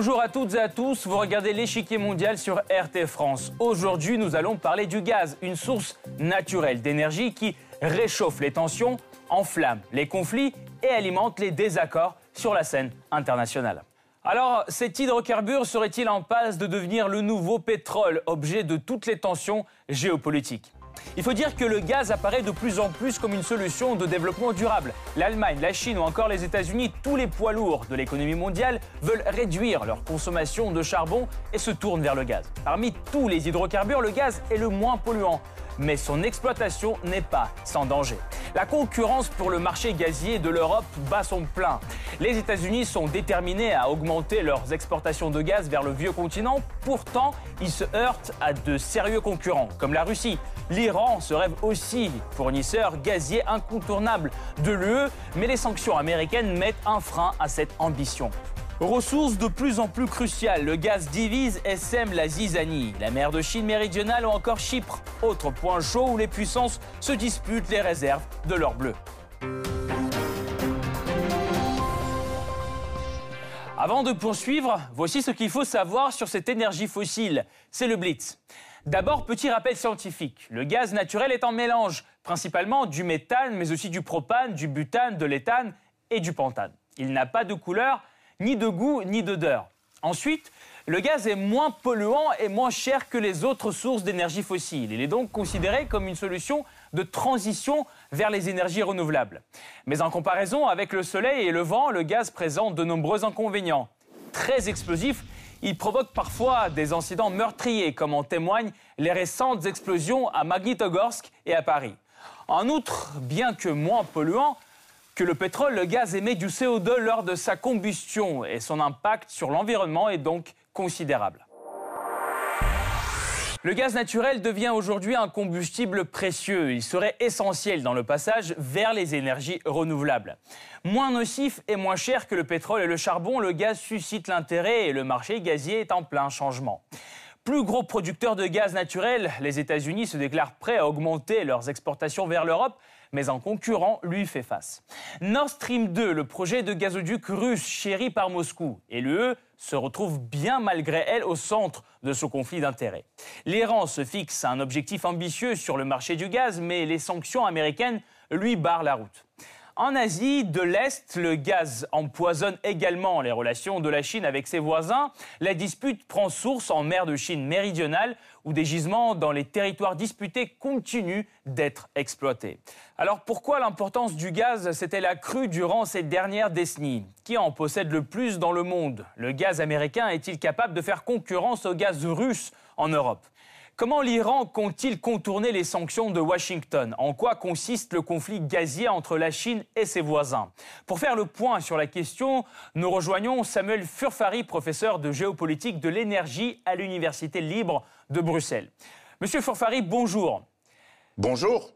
Bonjour à toutes et à tous, vous regardez l'échiquier mondial sur RT France. Aujourd'hui, nous allons parler du gaz, une source naturelle d'énergie qui réchauffe les tensions, enflamme les conflits et alimente les désaccords sur la scène internationale. Alors, cet hydrocarbure serait-il en passe de devenir le nouveau pétrole, objet de toutes les tensions géopolitiques? Il faut dire que le gaz apparaît de plus en plus comme une solution de développement durable. L'Allemagne, la Chine ou encore les États-Unis, tous les poids lourds de l'économie mondiale veulent réduire leur consommation de charbon et se tournent vers le gaz. Parmi tous les hydrocarbures, le gaz est le moins polluant mais son exploitation n'est pas sans danger. La concurrence pour le marché gazier de l'Europe bat son plein. Les États-Unis sont déterminés à augmenter leurs exportations de gaz vers le vieux continent. Pourtant, ils se heurtent à de sérieux concurrents, comme la Russie. L'Iran se rêve aussi fournisseur gazier incontournable de l'UE, mais les sanctions américaines mettent un frein à cette ambition. Ressources de plus en plus cruciales, le gaz divise et sème la zizanie. La mer de Chine méridionale ou encore Chypre, autre point chaud où les puissances se disputent les réserves de l'or bleu. Avant de poursuivre, voici ce qu'il faut savoir sur cette énergie fossile. C'est le Blitz. D'abord, petit rappel scientifique. Le gaz naturel est en mélange, principalement du méthane, mais aussi du propane, du butane, de l'éthane et du pentane. Il n'a pas de couleur ni de goût, ni d'odeur. Ensuite, le gaz est moins polluant et moins cher que les autres sources d'énergie fossile. Il est donc considéré comme une solution de transition vers les énergies renouvelables. Mais en comparaison avec le soleil et le vent, le gaz présente de nombreux inconvénients. Très explosif, il provoque parfois des incidents meurtriers, comme en témoignent les récentes explosions à Magnitogorsk et à Paris. En outre, bien que moins polluant, que le pétrole, le gaz émet du CO2 lors de sa combustion et son impact sur l'environnement est donc considérable. Le gaz naturel devient aujourd'hui un combustible précieux. Il serait essentiel dans le passage vers les énergies renouvelables. Moins nocif et moins cher que le pétrole et le charbon, le gaz suscite l'intérêt et le marché gazier est en plein changement. Plus gros producteur de gaz naturel, les États-Unis se déclarent prêts à augmenter leurs exportations vers l'Europe mais un concurrent lui fait face. Nord Stream 2, le projet de gazoduc russe chéri par Moscou, et l'UE se retrouve bien malgré elle au centre de ce conflit d'intérêts. L'Iran se fixe un objectif ambitieux sur le marché du gaz, mais les sanctions américaines lui barrent la route. En Asie de l'Est, le gaz empoisonne également les relations de la Chine avec ses voisins. La dispute prend source en mer de Chine méridionale, où des gisements dans les territoires disputés continuent d'être exploités. Alors pourquoi l'importance du gaz s'est-elle accrue durant ces dernières décennies? Qui en possède le plus dans le monde? Le gaz américain est-il capable de faire concurrence au gaz russe en Europe? Comment l'Iran compte-t-il contourner les sanctions de Washington? En quoi consiste le conflit gazier entre la Chine et ses voisins? Pour faire le point sur la question, nous rejoignons Samuel Furfari, professeur de géopolitique de l'énergie à l'Université libre de Bruxelles. Monsieur Furfari, bonjour. Bonjour.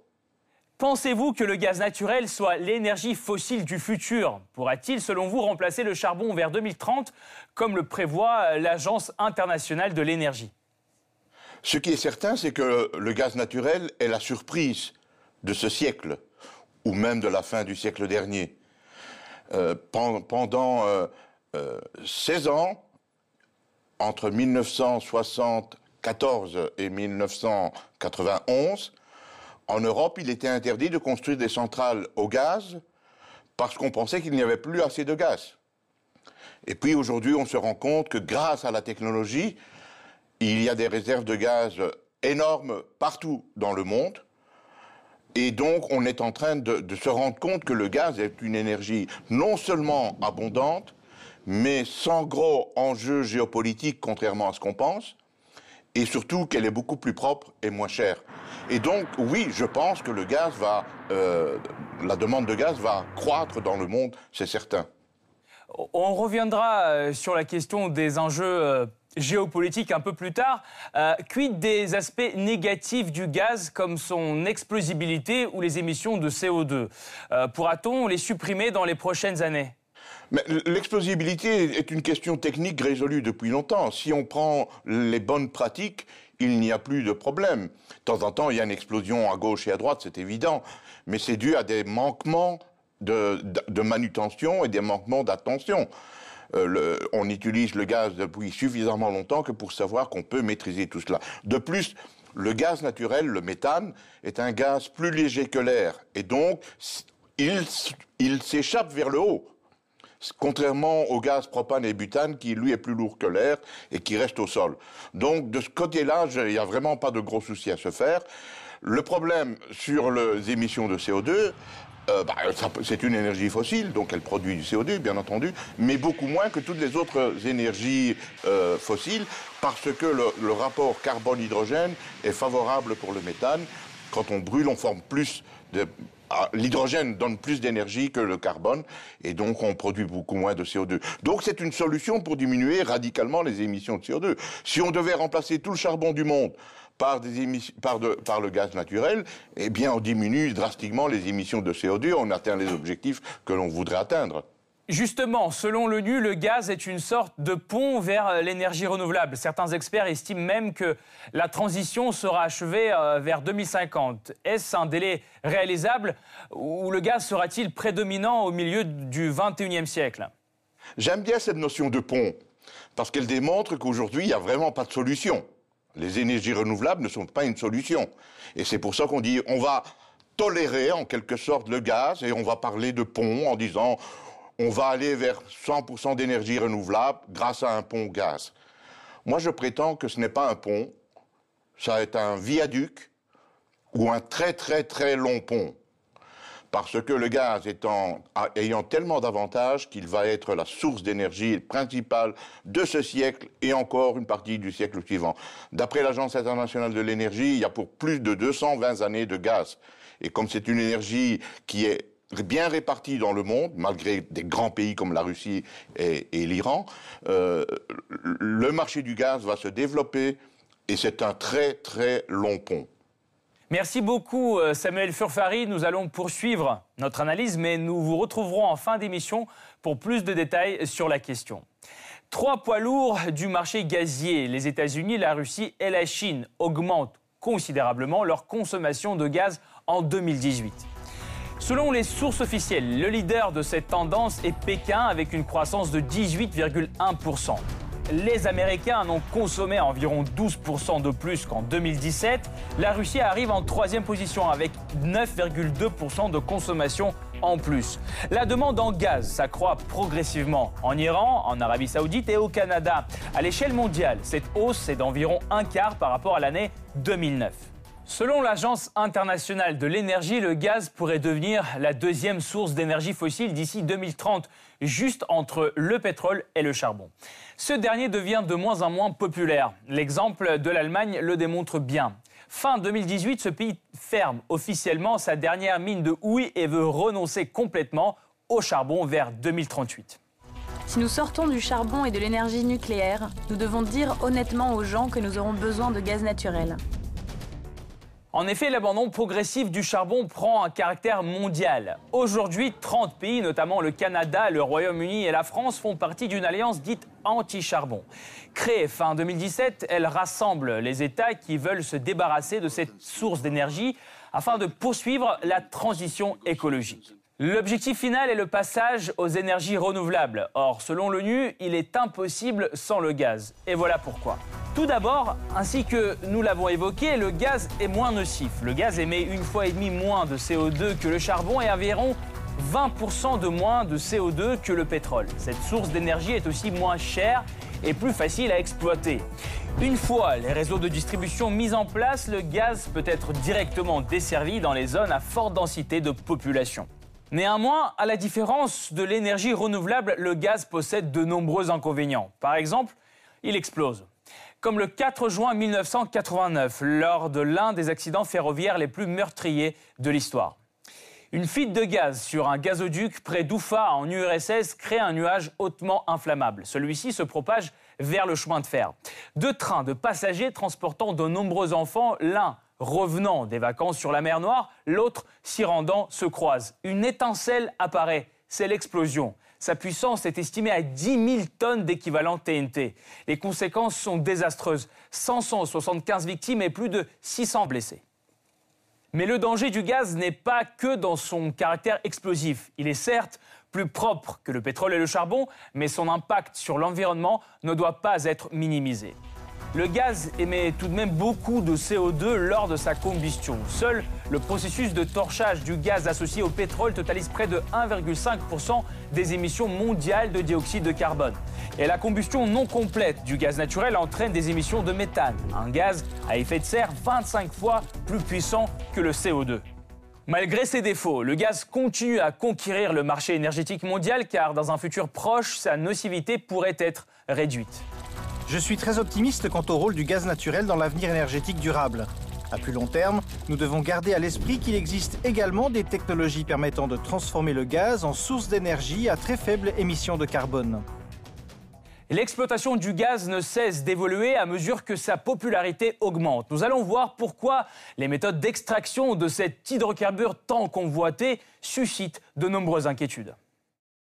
Pensez-vous que le gaz naturel soit l'énergie fossile du futur? Pourra-t-il, selon vous, remplacer le charbon vers 2030, comme le prévoit l'Agence internationale de l'énergie? Ce qui est certain, c'est que le gaz naturel est la surprise de ce siècle, ou même de la fin du siècle dernier. Euh, pendant 16 euh, euh, ans, entre 1974 et 1991, en Europe, il était interdit de construire des centrales au gaz parce qu'on pensait qu'il n'y avait plus assez de gaz. Et puis aujourd'hui, on se rend compte que grâce à la technologie, il y a des réserves de gaz énormes partout dans le monde. Et donc, on est en train de, se rendre compte que le gaz est une énergie non seulement abondante, mais sans gros enjeux géopolitiques, contrairement à ce qu'on pense, et surtout qu'elle est beaucoup plus propre et moins chère. Et donc, oui, je pense que le gaz va, euh, la demande de gaz va croître dans le monde, c'est certain. On reviendra euh, sur la question des enjeux euh, géopolitique un peu plus tard. Euh, quid des aspects négatifs du gaz comme son explosibilité ou les émissions de CO2 euh, Pourra-t-on les supprimer dans les prochaines années? L'explosibilité est une question technique résolue depuis longtemps. Si on prend les bonnes pratiques, il n'y a plus de problème. De temps en temps, il y a une explosion à gauche et à droite, c'est évident, mais c'est dû à des manquements de, de manutention et des manquements d'attention. Euh, on utilise le gaz depuis suffisamment longtemps que pour savoir qu'on peut maîtriser tout cela. De plus, le gaz naturel, le méthane, est un gaz plus léger que l'air. Et donc, il, s'échappe vers le haut. Contrairement au gaz propane et butane qui, lui, est plus lourd que l'air et qui reste au sol. Donc, de ce côté-là, il n'y a vraiment pas de gros soucis à se faire. Le problème sur les émissions de CO2, euh, bah, c'est une énergie fossile, donc elle produit du CO2, bien entendu, mais beaucoup moins que toutes les autres énergies euh, fossiles, parce que le, rapport carbone-hydrogène est favorable pour le méthane. Quand on brûle, on forme plus de... Ah, l'hydrogène donne plus d'énergie que le carbone, et donc on produit beaucoup moins de CO2. Donc c'est une solution pour diminuer radicalement les émissions de CO2. Si on devait remplacer tout le charbon du monde par, le gaz naturel, eh bien, on diminue drastiquement les émissions de CO2, on atteint les objectifs que l'on voudrait atteindre. Justement, selon l'ONU, le gaz est une sorte de pont vers l'énergie renouvelable. Certains experts estiment même que la transition sera achevée euh, vers 2050. Est-ce un délai réalisable ou le gaz sera-t-il prédominant au milieu du 21e siècle? J'aime bien cette notion de pont parce qu'elle démontre qu'aujourd'hui, il n'y a vraiment pas de solution. Les énergies renouvelables ne sont pas une solution. Et c'est pour ça qu'on dit on va tolérer en quelque sorte le gaz et on va parler de pont en disant on va aller vers 100% d'énergie renouvelable grâce à un pont gaz. Moi, je prétends que ce n'est pas un pont, ça être un viaduc ou un très très très long pont parce que le gaz ayant tellement d'avantages qu'il va être la source d'énergie principale de ce siècle et encore une partie du siècle suivant. D'après l'Agence internationale de l'énergie, il y a pour plus de 220 années de gaz. Et comme c'est une énergie qui est bien répartie dans le monde, malgré des grands pays comme la Russie et, l'Iran, euh, le marché du gaz va se développer et c'est un très très long pont. Merci beaucoup euh, Samuel Furfari. Nous allons poursuivre notre analyse, mais nous vous retrouverons en fin d'émission pour plus de détails sur la question. Trois poids lourds du marché gazier, les États-Unis, la Russie et la Chine, augmentent considérablement leur consommation de gaz en 2018. Selon les sources officielles, le leader de cette tendance est Pékin avec une croissance de 18,1% les Américains en ont consommé environ 12% de plus qu'en 2017. La Russie arrive en troisième position avec 9,2% de consommation en plus. La demande en gaz s'accroît progressivement en Iran, en Arabie Saoudite et au Canada. À l'échelle mondiale, cette hausse est d'environ un quart par rapport à l'année 2009. Selon l'Agence internationale de l'énergie, le gaz pourrait devenir la deuxième source d'énergie fossile d'ici 2030, juste entre le pétrole et le charbon. Ce dernier devient de moins en moins populaire. L'exemple de l'Allemagne le démontre bien. Fin 2018, ce pays ferme officiellement sa dernière mine de houille et veut renoncer complètement au charbon vers 2038. Si nous sortons du charbon et de l'énergie nucléaire, nous devons dire honnêtement aux gens que nous aurons besoin de gaz naturel. En effet, l'abandon progressif du charbon prend un caractère mondial. Aujourd'hui, 30 pays, notamment le Canada, le Royaume-Uni et la France, font partie d'une alliance dite anti-charbon. Créée fin 2017, elle rassemble les États qui veulent se débarrasser de cette source d'énergie afin de poursuivre la transition écologique. L'objectif final est le passage aux énergies renouvelables. Or, selon l'ONU, il est impossible sans le gaz. Et voilà pourquoi. Tout d'abord, ainsi que nous l'avons évoqué, le gaz est moins nocif. Le gaz émet une fois et demie moins de CO2 que le charbon et environ 20% de moins de CO2 que le pétrole. Cette source d'énergie est aussi moins chère et plus facile à exploiter. Une fois les réseaux de distribution mis en place, le gaz peut être directement desservi dans les zones à forte densité de population. Néanmoins, à la différence de l'énergie renouvelable, le gaz possède de nombreux inconvénients. Par exemple, il explose. Comme le 4 juin 1989, lors de l'un des accidents ferroviaires les plus meurtriers de l'histoire. Une fuite de gaz sur un gazoduc près d'Oufa en URSS crée un nuage hautement inflammable. Celui-ci se propage vers le chemin de fer. Deux trains de passagers transportant de nombreux enfants, l'un revenant des vacances sur la mer Noire, l'autre s'y rendant se croise. Une étincelle apparaît, c'est l'explosion. Sa puissance est estimée à 10 000 tonnes d'équivalent TNT. Les conséquences sont désastreuses. 575 victimes et plus de 600 blessés. Mais le danger du gaz n'est pas que dans son caractère explosif. Il est certes plus propre que le pétrole et le charbon, mais son impact sur l'environnement ne doit pas être minimisé. Le gaz émet tout de même beaucoup de CO2 lors de sa combustion. Seul le processus de torchage du gaz associé au pétrole totalise près de 1,5% des émissions mondiales de dioxyde de carbone. Et la combustion non complète du gaz naturel entraîne des émissions de méthane, un gaz à effet de serre 25 fois plus puissant que le CO2. Malgré ses défauts, le gaz continue à conquérir le marché énergétique mondial car dans un futur proche, sa nocivité pourrait être réduite. Je suis très optimiste quant au rôle du gaz naturel dans l'avenir énergétique durable. À plus long terme, nous devons garder à l'esprit qu'il existe également des technologies permettant de transformer le gaz en source d'énergie à très faible émission de carbone. L'exploitation du gaz ne cesse d'évoluer à mesure que sa popularité augmente. Nous allons voir pourquoi les méthodes d'extraction de cet hydrocarbure tant convoité suscitent de nombreuses inquiétudes.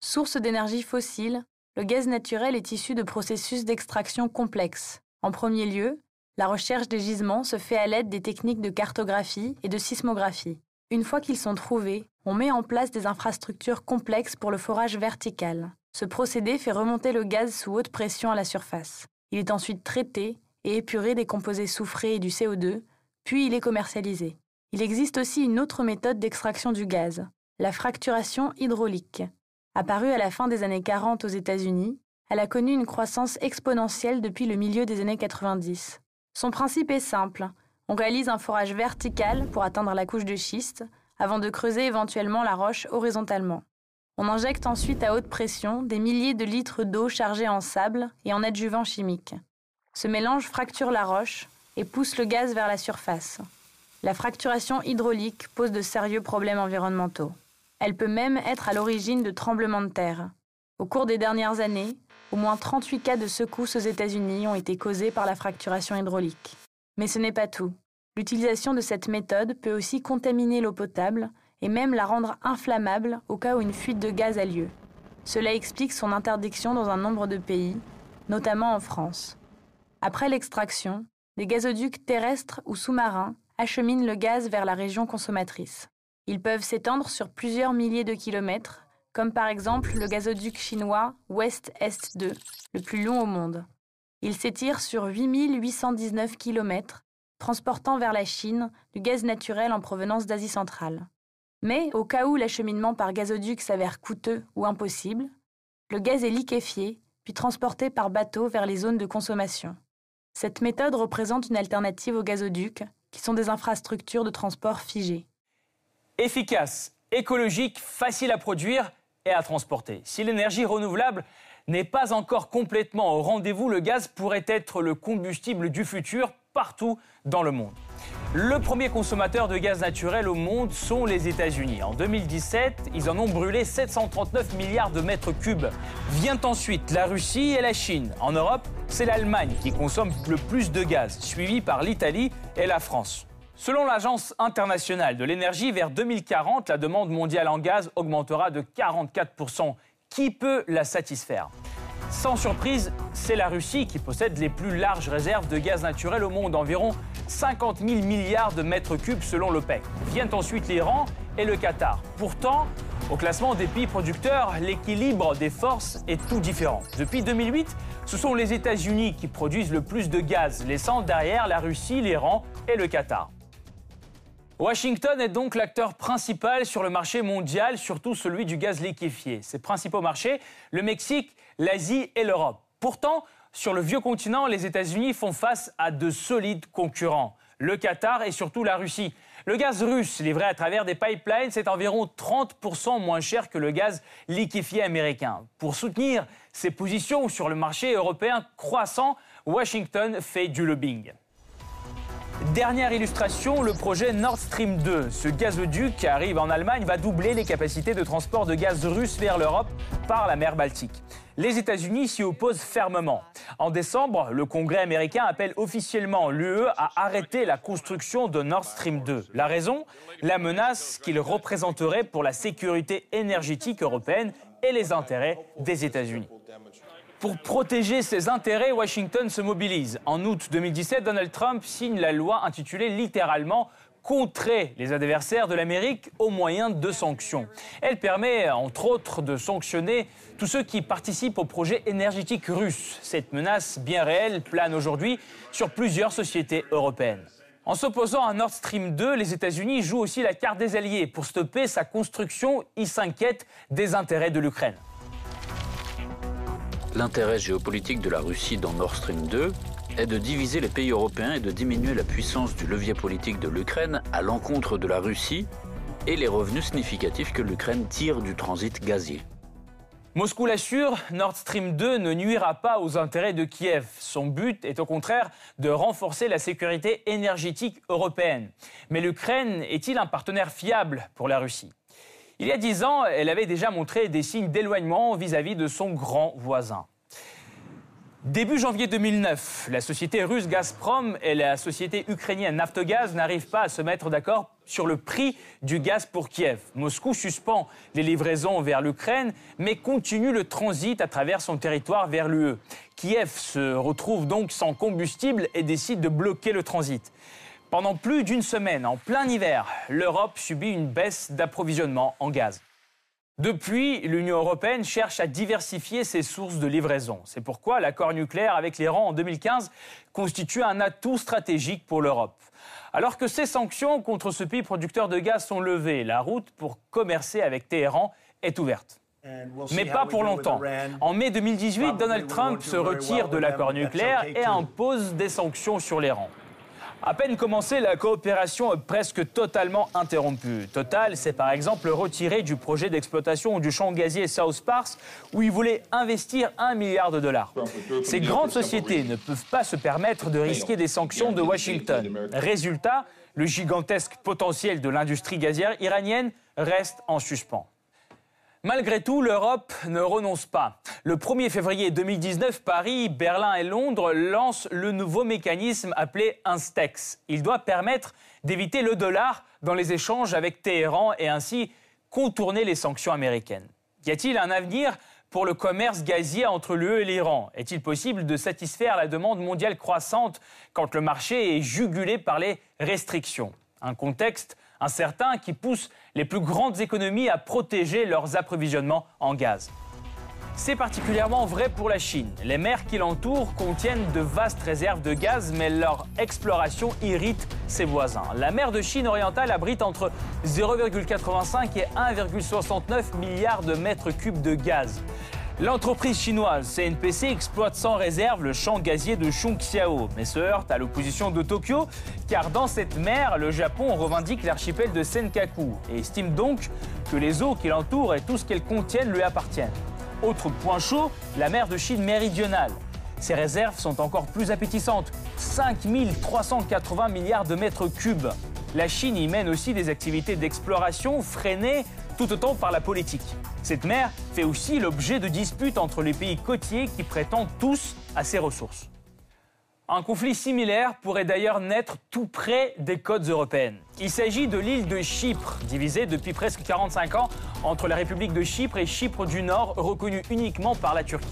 Source d'énergie fossile, le gaz naturel est issu de processus d'extraction complexes. En premier lieu, la recherche des gisements se fait à l'aide des techniques de cartographie et de sismographie. Une fois qu'ils sont trouvés, on met en place des infrastructures complexes pour le forage vertical. Ce procédé fait remonter le gaz sous haute pression à la surface. Il est ensuite traité et épuré des composés soufrés et du CO2, puis il est commercialisé. Il existe aussi une autre méthode d'extraction du gaz, la fracturation hydraulique. Apparue à la fin des années 40 aux États-Unis, elle a connu une croissance exponentielle depuis le milieu des années 90. Son principe est simple. On réalise un forage vertical pour atteindre la couche de schiste, avant de creuser éventuellement la roche horizontalement. On injecte ensuite à haute pression des milliers de litres d'eau chargée en sable et en adjuvants chimiques. Ce mélange fracture la roche et pousse le gaz vers la surface. La fracturation hydraulique pose de sérieux problèmes environnementaux. Elle peut même être à l'origine de tremblements de terre. Au cours des dernières années, au moins 38 cas de secousses aux États-Unis ont été causés par la fracturation hydraulique. Mais ce n'est pas tout. L'utilisation de cette méthode peut aussi contaminer l'eau potable et même la rendre inflammable au cas où une fuite de gaz a lieu. Cela explique son interdiction dans un nombre de pays, notamment en France. Après l'extraction, des gazoducs terrestres ou sous-marins acheminent le gaz vers la région consommatrice. Ils peuvent s'étendre sur plusieurs milliers de kilomètres, comme par exemple le gazoduc chinois West-Est 2, le plus long au monde. Il s'étire sur 8819 km, transportant vers la Chine du gaz naturel en provenance d'Asie centrale. Mais au cas où l'acheminement par gazoduc s'avère coûteux ou impossible, le gaz est liquéfié puis transporté par bateau vers les zones de consommation. Cette méthode représente une alternative aux gazoducs, qui sont des infrastructures de transport figées efficace, écologique, facile à produire et à transporter. Si l'énergie renouvelable n'est pas encore complètement au rendez-vous, le gaz pourrait être le combustible du futur partout dans le monde. Le premier consommateur de gaz naturel au monde sont les États-Unis. En 2017, ils en ont brûlé 739 milliards de mètres cubes. Vient ensuite la Russie et la Chine. En Europe, c'est l'Allemagne qui consomme le plus de gaz, suivi par l'Italie et la France. Selon l'Agence internationale de l'énergie, vers 2040, la demande mondiale en gaz augmentera de 44%. Qui peut la satisfaire? Sans surprise, c'est la Russie qui possède les plus larges réserves de gaz naturel au monde, environ 50 000 milliards de mètres cubes selon l'OPEC. Viennent ensuite l'Iran et le Qatar. Pourtant, au classement des pays producteurs, l'équilibre des forces est tout différent. Depuis 2008, ce sont les États-Unis qui produisent le plus de gaz, laissant derrière la Russie, l'Iran et le Qatar. Washington est donc l'acteur principal sur le marché mondial, surtout celui du gaz liquéfié. Ses principaux marchés, le Mexique, l'Asie et l'Europe. Pourtant, sur le vieux continent, les États-Unis font face à de solides concurrents, le Qatar et surtout la Russie. Le gaz russe livré à travers des pipelines, c'est environ 30% moins cher que le gaz liquéfié américain. Pour soutenir ses positions sur le marché européen croissant, Washington fait du lobbying. Dernière illustration, le projet Nord Stream 2. Ce gazoduc qui arrive en Allemagne va doubler les capacités de transport de gaz russe vers l'Europe par la mer Baltique. Les États-Unis s'y opposent fermement. En décembre, le Congrès américain appelle officiellement l'UE à arrêter la construction de Nord Stream 2. La raison? La menace qu'il représenterait pour la sécurité énergétique européenne et les intérêts des États-Unis. Pour protéger ses intérêts, Washington se mobilise. En août 2017, Donald Trump signe la loi intitulée littéralement contrer les adversaires de l'Amérique au moyen de sanctions. Elle permet, entre autres, de sanctionner tous ceux qui participent au projet énergétique russe. Cette menace bien réelle plane aujourd'hui sur plusieurs sociétés européennes. En s'opposant à Nord Stream 2, les États-Unis jouent aussi la carte des alliés. Pour stopper sa construction, ils s'inquiètent des intérêts de l'Ukraine. L'intérêt géopolitique de la Russie dans Nord Stream 2 est de diviser les pays européens et de diminuer la puissance du levier politique de l'Ukraine à l'encontre de la Russie et les revenus significatifs que l'Ukraine tire du transit gazier. Moscou l'assure, Nord Stream 2 ne nuira pas aux intérêts de Kiev. Son but est au contraire de renforcer la sécurité énergétique européenne. Mais l'Ukraine est-il un partenaire fiable pour la Russie? Il y a dix ans, elle avait déjà montré des signes d'éloignement vis-à-vis de son grand voisin. Début janvier 2009, la société russe Gazprom et la société ukrainienne Naftogaz n'arrivent pas à se mettre d'accord sur le prix du gaz pour Kiev. Moscou suspend les livraisons vers l'Ukraine, mais continue le transit à travers son territoire vers l'UE. Kiev se retrouve donc sans combustible et décide de bloquer le transit. Pendant plus d'une semaine, en plein hiver, l'Europe subit une baisse d'approvisionnement en gaz. Depuis, l'Union européenne cherche à diversifier ses sources de livraison. C'est pourquoi l'accord nucléaire avec l'Iran en 2015 constitue un atout stratégique pour l'Europe. Alors que ces sanctions contre ce pays producteur de gaz sont levées, la route pour commercer avec Téhéran est ouverte. Mais pas pour longtemps. En mai 2018, Donald Trump se retire de l'accord nucléaire et impose des sanctions sur l'Iran. À peine commencée, la coopération est presque totalement interrompue. Total s'est par exemple retiré du projet d'exploitation du champ gazier South Pars où il voulait investir un milliard de dollars. Ces grandes sociétés ne peuvent pas se permettre de risquer des sanctions de Washington. Résultat, le gigantesque potentiel de l'industrie gazière iranienne reste en suspens. Malgré tout, l'Europe ne renonce pas. Le 1er février 2019, Paris, Berlin et Londres lancent le nouveau mécanisme appelé Instex. Il doit permettre d'éviter le dollar dans les échanges avec Téhéran et ainsi contourner les sanctions américaines. Y a-t-il un avenir pour le commerce gazier entre l'UE et l'Iran? Est-il possible de satisfaire la demande mondiale croissante quand le marché est jugulé par les restrictions? Un contexte incertain qui pousse les plus grandes économies à protéger leurs approvisionnements en gaz. C'est particulièrement vrai pour la Chine. Les mers qui l'entourent contiennent de vastes réserves de gaz, mais leur exploration irrite ses voisins. La mer de Chine orientale abrite entre 0,85 et 1,69 milliards de mètres cubes de gaz. L'entreprise chinoise CNPC exploite sans réserve le champ gazier de Chongqiao, mais se heurte à l'opposition de Tokyo, car dans cette mer, le Japon revendique l'archipel de Senkaku et estime donc que les eaux qui l'entourent et tout ce qu'elles contiennent lui appartiennent. Autre point chaud, la mer de Chine méridionale. Ses réserves sont encore plus appétissantes, 5380 milliards de mètres cubes. La Chine y mène aussi des activités d'exploration freinées tout autant par la politique. Cette mer fait aussi l'objet de disputes entre les pays côtiers qui prétendent tous à ses ressources. Un conflit similaire pourrait d'ailleurs naître tout près des côtes européennes. Il s'agit de l'île de Chypre, divisée depuis presque 45 ans entre la République de Chypre et Chypre du Nord, reconnue uniquement par la Turquie.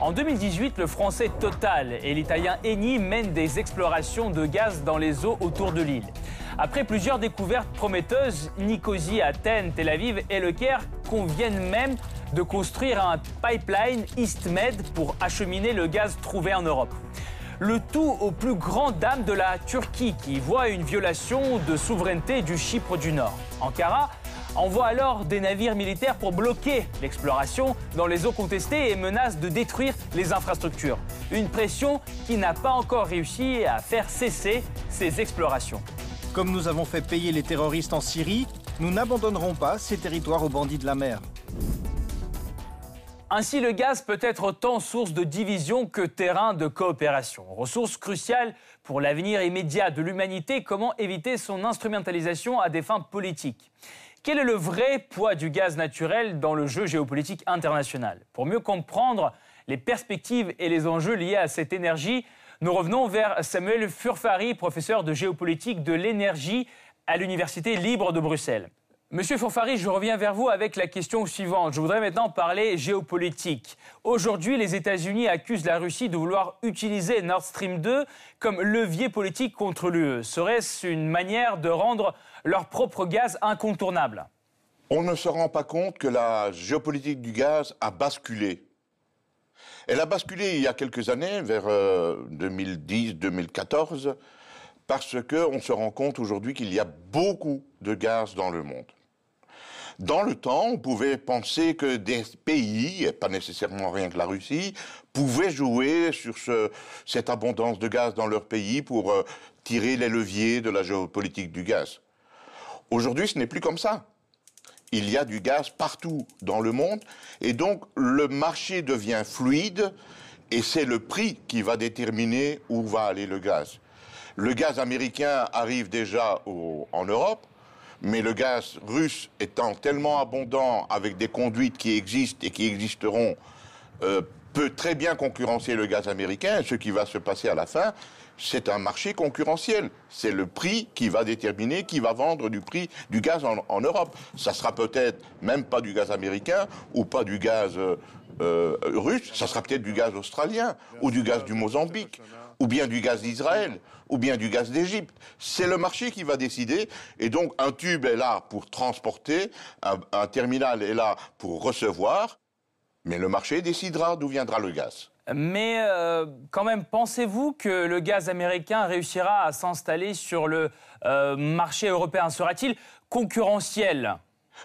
En 2018, le français Total et l'italien Eni mènent des explorations de gaz dans les eaux autour de l'île. Après plusieurs découvertes prometteuses, Nicosie, Athènes, Tel Aviv et Le Caire conviennent même de construire un pipeline EastMed pour acheminer le gaz trouvé en Europe. Le tout au plus grand dam de la Turquie qui voit une violation de souveraineté du Chypre du Nord. Ankara envoie alors des navires militaires pour bloquer l'exploration dans les eaux contestées et menace de détruire les infrastructures. Une pression qui n'a pas encore réussi à faire cesser ces explorations. Comme nous avons fait payer les terroristes en Syrie, nous n'abandonnerons pas ces territoires aux bandits de la mer. Ainsi, le gaz peut être autant source de division que terrain de coopération. Ressource cruciale pour l'avenir immédiat de l'humanité, comment éviter son instrumentalisation à des fins politiques? Quel est le vrai poids du gaz naturel dans le jeu géopolitique international? Pour mieux comprendre les perspectives et les enjeux liés à cette énergie, nous revenons vers Samuel Furfari, professeur de géopolitique de l'énergie à l'Université libre de Bruxelles. Monsieur Fonfari, je reviens vers vous avec la question suivante. Je voudrais maintenant parler géopolitique. Aujourd'hui, les États-Unis accusent la Russie de vouloir utiliser Nord Stream 2 comme levier politique contre l'UE. Serait-ce une manière de rendre leur propre gaz incontournable? On ne se rend pas compte que la géopolitique du gaz a basculé. Elle a basculé il y a quelques années, vers 2010-2014, euh, parce qu'on se rend compte aujourd'hui qu'il y a beaucoup de gaz dans le monde. Dans le temps, on pouvait penser que des pays, et pas nécessairement rien que la Russie, pouvaient jouer sur cette abondance de gaz dans leur pays pour euh, tirer les leviers de la géopolitique du gaz. Aujourd'hui, ce n'est plus comme ça. Il y a du gaz partout dans le monde et donc le marché devient fluide et c'est le prix qui va déterminer où va aller le gaz. Le gaz américain arrive déjà en Europe mais le gaz russe étant tellement abondant avec des conduites qui existent et qui existeront, euh, peut très bien concurrencer le gaz américain. ce qui va se passer à la fin, c'est un marché concurrentiel. C'est le prix qui va déterminer qui va vendre du prix du gaz en, Europe. Ça sera peut-être même pas du gaz américain ou pas du gaz euh, euh, russe, ça sera peut-être du gaz australien ou du gaz du Mozambique ou bien du gaz d'Israël, ou bien du gaz d'Égypte. C'est le marché qui va décider. Et donc, un tube est là pour transporter, un, terminal est là pour recevoir, mais le marché décidera d'où viendra le gaz. Mais euh, quand même, pensez-vous que le gaz américain réussira à s'installer sur le euh, marché européen? Sera-t-il concurrentiel?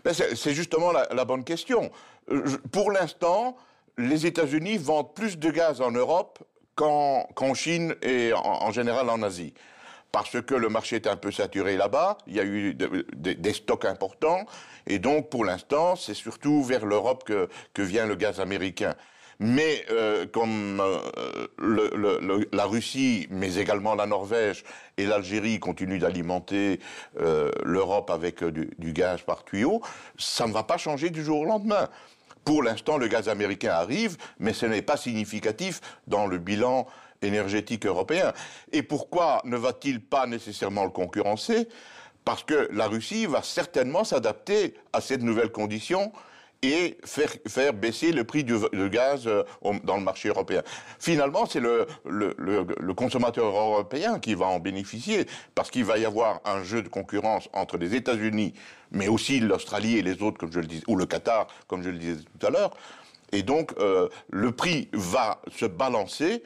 Ben, C'est justement la, bonne question. Euh, pour l'instant, les États-Unis vendent plus de gaz en Europe qu'en Chine et en, général en Asie. Parce que le marché est un peu saturé là-bas, il y a eu des stocks importants, et donc pour l'instant, c'est surtout vers l'Europe que, vient le gaz américain. Mais euh, comme euh, la Russie, mais également la Norvège et l'Algérie continuent d'alimenter euh, l'Europe avec du, du, gaz par tuyau, ça ne va pas changer du jour au lendemain. Pour l'instant, le gaz américain arrive, mais ce n'est pas significatif dans le bilan énergétique européen. Et pourquoi ne va-t-il pas nécessairement le concurrencer? Parce que la Russie va certainement s'adapter à cette nouvelle condition et faire, faire baisser le prix du, gaz euh, dans le marché européen. Finalement, c'est le, le, consommateur européen qui va en bénéficier, parce qu'il va y avoir un jeu de concurrence entre les États-Unis, mais aussi l'Australie et les autres, comme je le disais, ou le Qatar, comme je le disais tout à l'heure. Et donc, euh, le prix va se balancer.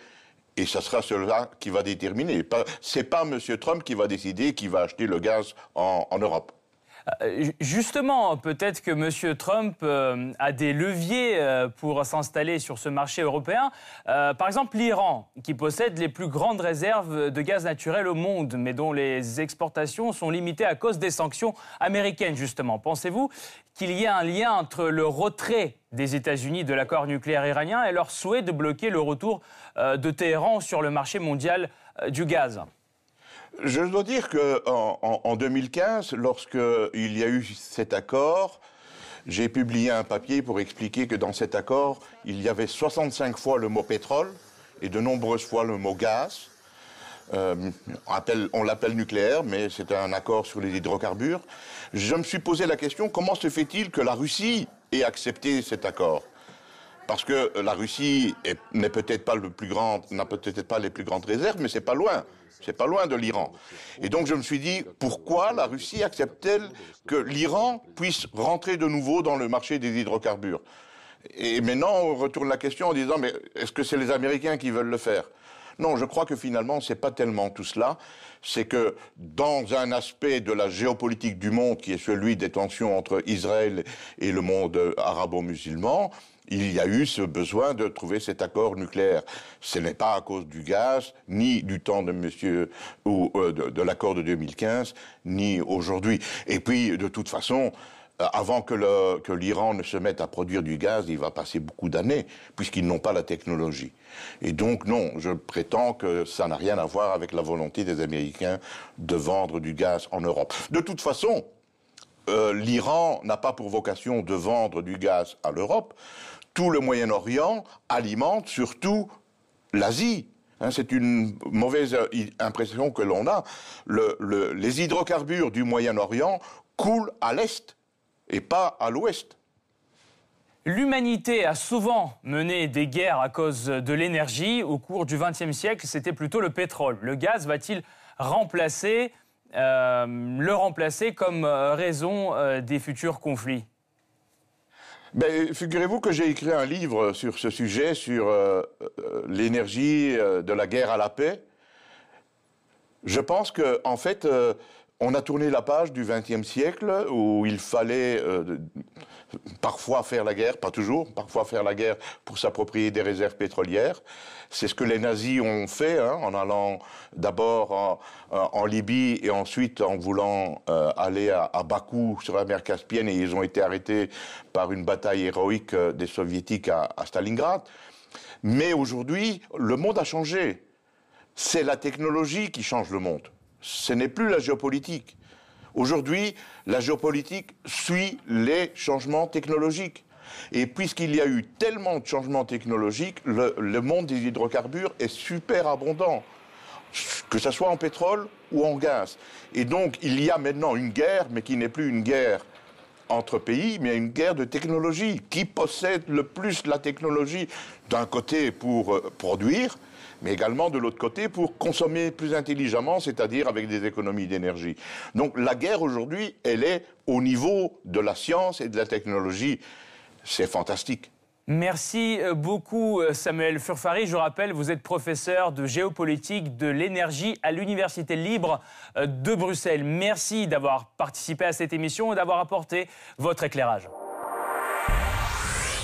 Et ce sera cela qui va déterminer. C'est pas M. Trump qui va décider qui va acheter le gaz en Europe. Euh, justement, peut-être que M. Trump euh, a des leviers euh, pour s'installer sur ce marché européen. par exemple, l'Iran, qui possède les plus grandes réserves de gaz naturel au monde, mais dont les exportations sont limitées à cause des sanctions américaines, justement. Pensez-vous qu'il y a un lien entre le retrait des États-Unis de l'accord nucléaire iranien et leur souhait de bloquer le retour de Téhéran sur le marché mondial du gaz? Je dois dire qu'en en, 2015, lorsqu'il y a eu cet accord, j'ai publié un papier pour expliquer que dans cet accord, il y avait 65 fois le mot pétrole et de nombreuses fois le mot gaz. Euh, on l'appelle nucléaire, mais c'est un accord sur les hydrocarbures. Je me suis posé la question comment se fait-il que la Russie ait accepté cet accord? Parce que la Russie n'est peut-être pas n'a peut-être pas les plus grandes réserves, mais c'est pas loin. C'est pas loin de l'Iran. Et donc je me suis dit, pourquoi la Russie accepte-t-elle que l'Iran puisse rentrer de nouveau dans le marché des hydrocarbures? Et maintenant, on retourne la question en disant, mais est-ce que c'est les Américains qui veulent le faire? Non, je crois que finalement, c'est pas tellement tout cela. C'est que dans un aspect de la géopolitique du monde, qui est celui des tensions entre Israël et le monde arabo-musulman, il y a eu ce besoin de trouver cet accord nucléaire. Ce n'est pas à cause du gaz, ni du temps de monsieur, ou euh, de, l'accord de 2015, ni aujourd'hui. Et puis, de toute façon, euh, avant que l'Iran ne se mette à produire du gaz, il va passer beaucoup d'années, puisqu'ils n'ont pas la technologie. Et donc, non, je prétends que ça n'a rien à voir avec la volonté des Américains de vendre du gaz en Europe. De toute façon, euh, l'Iran n'a pas pour vocation de vendre du gaz à l'Europe tout le Moyen-Orient alimente surtout l'Asie. Hein, c'est une mauvaise impression que l'on a. les hydrocarbures du Moyen-Orient coulent à l'est et pas à l'ouest. L'humanité a souvent mené des guerres à cause de l'énergie. Au cours du XXe siècle, c'était plutôt le pétrole. Le gaz va-t-il remplacer, euh, le remplacer comme euh, raison euh, des futurs conflits? Ben, Figurez-vous que j'ai écrit un livre sur ce sujet, sur l'énergie de la guerre à la paix. Je pense qu'en en fait, on a tourné la page du XXe siècle où il fallait euh, parfois faire la guerre, pas toujours, parfois faire la guerre pour s'approprier des réserves pétrolières. C'est ce que les nazis ont fait hein, en allant d'abord en, Libye et ensuite en voulant euh, aller à, Bakou sur la mer Caspienne et ils ont été arrêtés par une bataille héroïque euh, des soviétiques à Stalingrad. Mais aujourd'hui, le monde a changé. C'est la technologie qui change le monde ce n'est plus la géopolitique. Aujourd'hui, la géopolitique suit les changements technologiques. Et puisqu'il y a eu tellement de changements technologiques, le, monde des hydrocarbures est super abondant, que ce soit en pétrole ou en gaz. Et donc, il y a maintenant une guerre, mais qui n'est plus une guerre entre pays, mais une guerre de technologie. Qui possède le plus la technologie d'un côté pour euh, produire mais également de l'autre côté pour consommer plus intelligemment, c'est-à-dire avec des économies d'énergie. Donc la guerre aujourd'hui, elle est au niveau de la science et de la technologie. C'est fantastique. Merci euh, beaucoup euh, Samuel Furfari. Je rappelle, vous êtes professeur de géopolitique de l'énergie à l'Université libre euh, de Bruxelles. Merci d'avoir participé à cette émission et d'avoir apporté votre éclairage.